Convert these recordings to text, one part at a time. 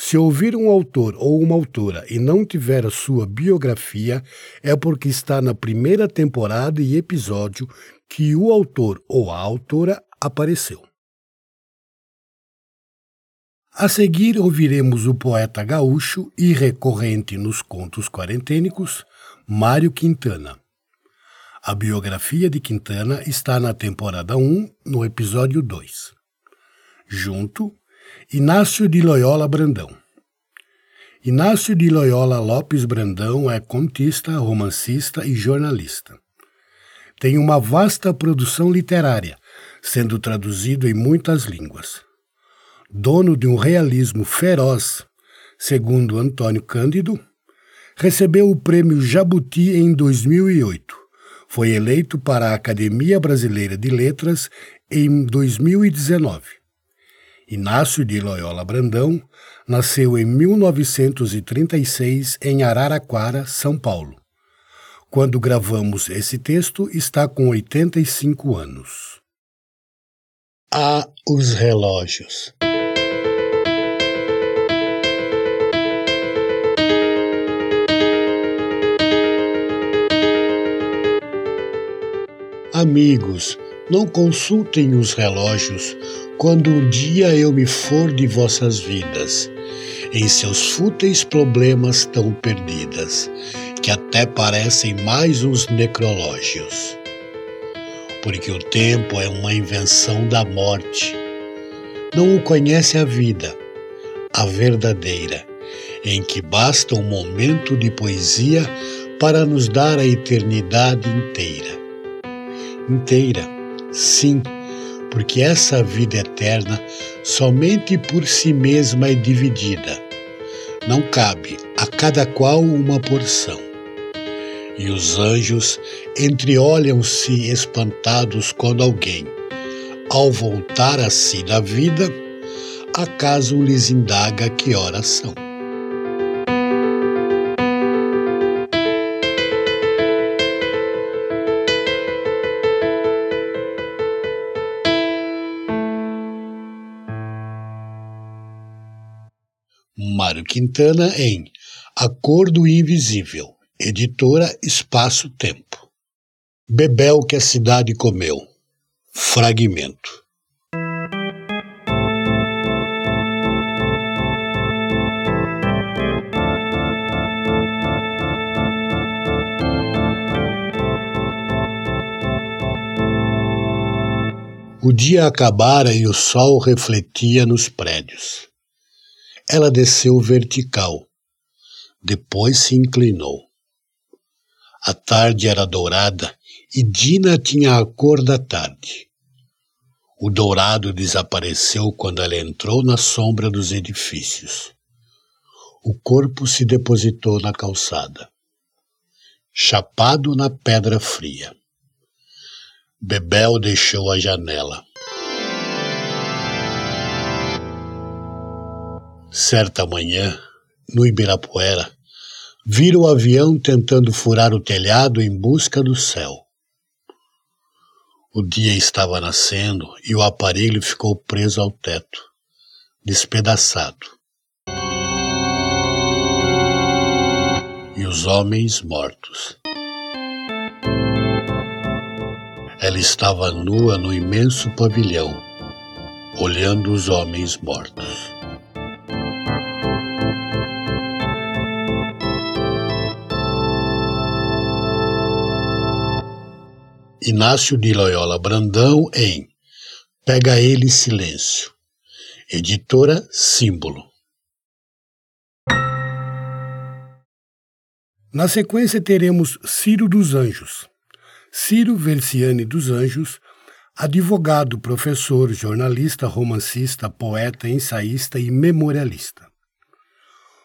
se ouvir um autor ou uma autora e não tiver a sua biografia, é porque está na primeira temporada e episódio que o autor ou a autora apareceu. A seguir, ouviremos o poeta gaúcho e recorrente nos contos quarentênicos, Mário Quintana. A biografia de Quintana está na temporada 1, no episódio 2. Junto, Inácio de Loyola Brandão. Inácio de Loyola Lopes Brandão é contista, romancista e jornalista. Tem uma vasta produção literária, sendo traduzido em muitas línguas. Dono de um realismo feroz, segundo Antônio Cândido, recebeu o prêmio Jabuti em 2008. Foi eleito para a Academia Brasileira de Letras em 2019 Inácio de Loyola Brandão nasceu em 1936 em Araraquara, São Paulo. Quando gravamos esse texto, está com 85 anos. A os relógios. Amigos, não consultem os relógios quando um dia eu me for de vossas vidas, em seus fúteis problemas tão perdidas, que até parecem mais uns necrológios. Porque o tempo é uma invenção da morte. Não o conhece a vida, a verdadeira, em que basta um momento de poesia para nos dar a eternidade inteira. Inteira, sim porque essa vida eterna somente por si mesma é dividida. Não cabe a cada qual uma porção. E os anjos entreolham-se espantados quando alguém, ao voltar a si da vida, acaso lhes indaga que horas são. Quintana em Acordo Invisível, editora Espaço Tempo. Bebel que a cidade comeu. Fragmento. O dia acabara e o sol refletia nos prédios. Ela desceu vertical, depois se inclinou. A tarde era dourada e Dina tinha a cor da tarde. O dourado desapareceu quando ela entrou na sombra dos edifícios. O corpo se depositou na calçada, chapado na pedra fria. Bebel deixou a janela. Certa manhã, no Ibirapuera, vira o avião tentando furar o telhado em busca do céu. O dia estava nascendo e o aparelho ficou preso ao teto, despedaçado. E os homens mortos. Ela estava nua no imenso pavilhão, olhando os homens mortos. Inácio de Loyola Brandão em Pega Ele Silêncio. Editora Símbolo. Na sequência teremos Ciro dos Anjos. Ciro Versiani dos Anjos, advogado, professor, jornalista, romancista, poeta, ensaísta e memorialista.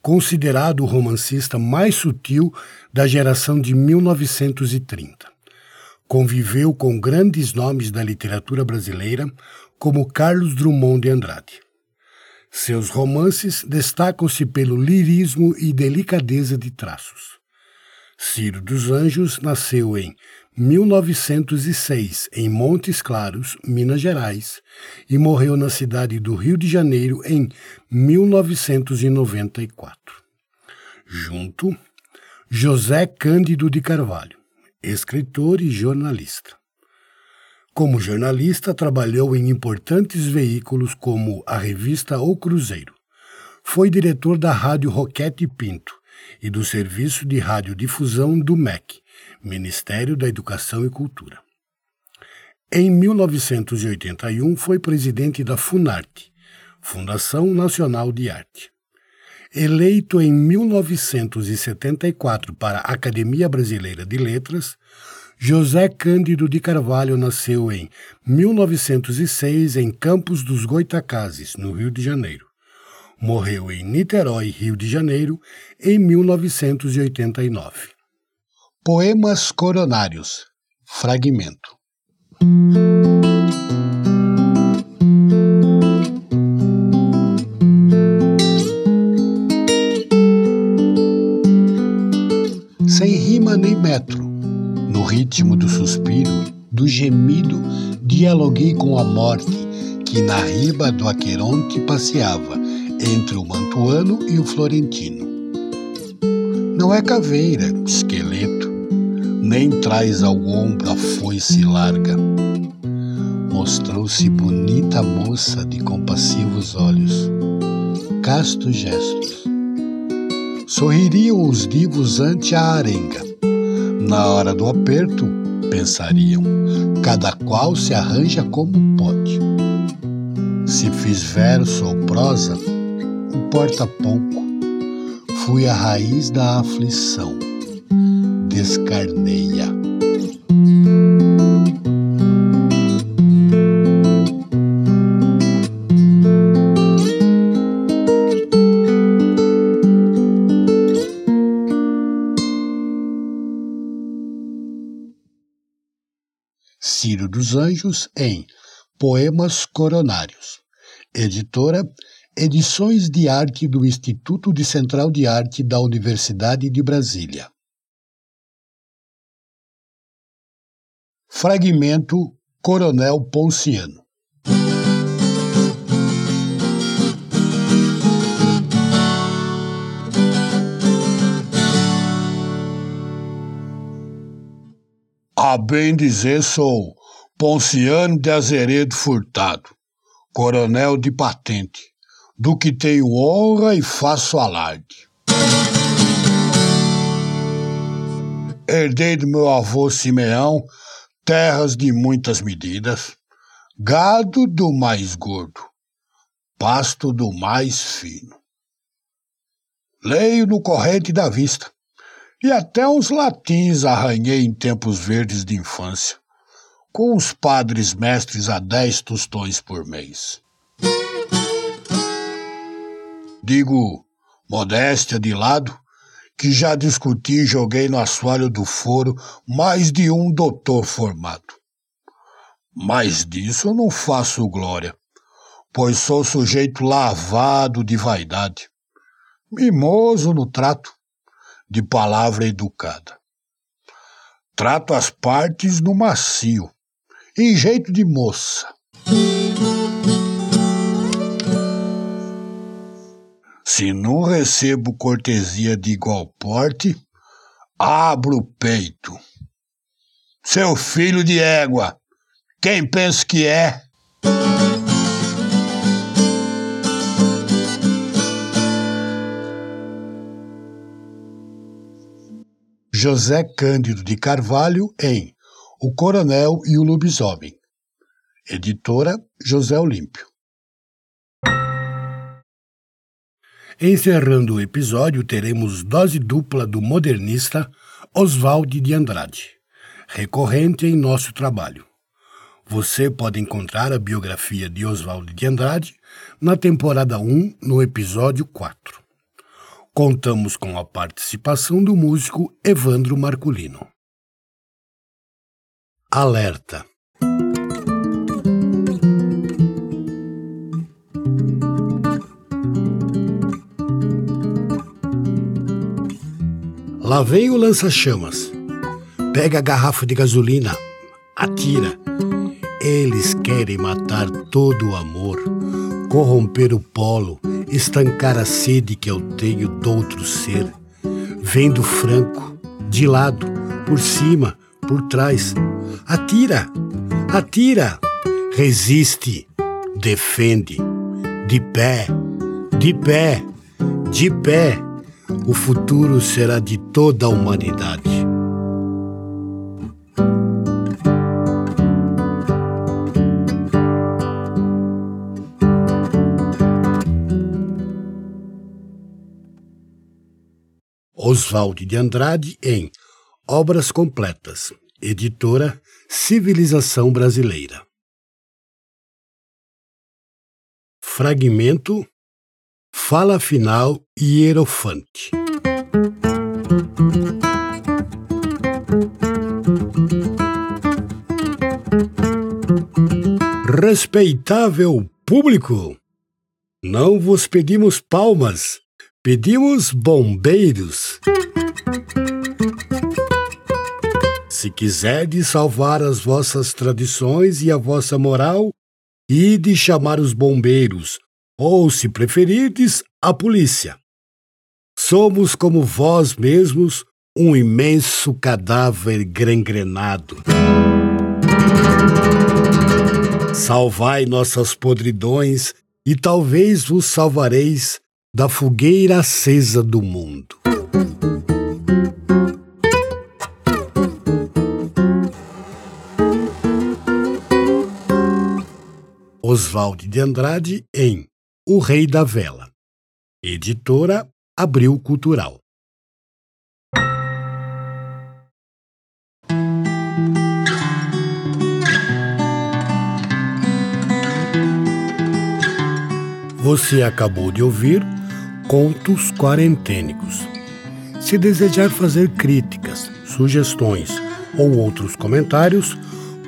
Considerado o romancista mais sutil da geração de 1930 conviveu com grandes nomes da literatura brasileira, como Carlos Drummond de Andrade. Seus romances destacam-se pelo lirismo e delicadeza de traços. Ciro dos Anjos nasceu em 1906 em Montes Claros, Minas Gerais, e morreu na cidade do Rio de Janeiro em 1994. Junto, José Cândido de Carvalho escritor e jornalista. Como jornalista, trabalhou em importantes veículos como a revista O Cruzeiro. Foi diretor da Rádio Roquete Pinto e do Serviço de Radiodifusão do MEC, Ministério da Educação e Cultura. Em 1981, foi presidente da FUNARTE, Fundação Nacional de Arte. Eleito em 1974 para a Academia Brasileira de Letras, José Cândido de Carvalho nasceu em 1906 em Campos dos Goitacazes, no Rio de Janeiro. Morreu em Niterói, Rio de Janeiro, em 1989. Poemas Coronários Fragmento nem metro. No ritmo do suspiro, do gemido, dialoguei com a morte, que na riba do Aqueronte passeava entre o mantuano e o florentino. Não é caveira, esqueleto, nem traz ao ombro a foice larga. Mostrou-se bonita moça de compassivos olhos, castos gestos sorririam os divos ante a arenga. Na hora do aperto, pensariam, cada qual se arranja como pode. Se fiz verso ou prosa, importa pouco. Fui a raiz da aflição, descarneia. Ciro dos Anjos em Poemas Coronários. Editora Edições de Arte do Instituto de Central de Arte da Universidade de Brasília. Fragmento Coronel Ponciano. A bem dizer, sou Ponciano de Azeredo Furtado, coronel de patente, do que tenho honra e faço alarde. Herdei do meu avô Simeão terras de muitas medidas, gado do mais gordo, pasto do mais fino. Leio no corrente da vista, e até uns latins arranhei em tempos verdes de infância, com os padres mestres a dez tostões por mês. Digo, modéstia de lado, que já discuti e joguei no assoalho do foro mais de um doutor formado. Mas disso não faço glória, pois sou sujeito lavado de vaidade, mimoso no trato, de palavra educada. Trato as partes no macio, em jeito de moça. Se não recebo cortesia de igual porte, abro o peito. Seu filho de égua, quem pensa que é? José Cândido de Carvalho em O Coronel e o Lobisomem. Editora José Olímpio. Encerrando o episódio, teremos dose dupla do modernista Oswald de Andrade, recorrente em nosso trabalho. Você pode encontrar a biografia de Oswald de Andrade na temporada 1, no episódio 4. Contamos com a participação do músico Evandro Marculino. Alerta! Lá vem o lança-chamas. Pega a garrafa de gasolina, atira. Eles querem matar todo o amor, corromper o polo, estancar a sede que eu tenho do outro ser. Vendo franco, de lado, por cima, por trás. Atira, atira, resiste, defende, de pé, de pé, de pé. O futuro será de toda a humanidade. Oswald de Andrade em Obras Completas, editora Civilização Brasileira. Fragmento Fala Final Hierofante. Respeitável público, não vos pedimos palmas Pedimos bombeiros. Se quiserdes salvar as vossas tradições e a vossa moral, ide chamar os bombeiros, ou, se preferirdes, a polícia. Somos como vós mesmos, um imenso cadáver gangrenado. Salvai nossas podridões e talvez vos salvareis da fogueira acesa do mundo. Oswald de Andrade em O Rei da Vela. Editora Abril Cultural. Você acabou de ouvir Contos Quarentênicos. Se desejar fazer críticas, sugestões ou outros comentários,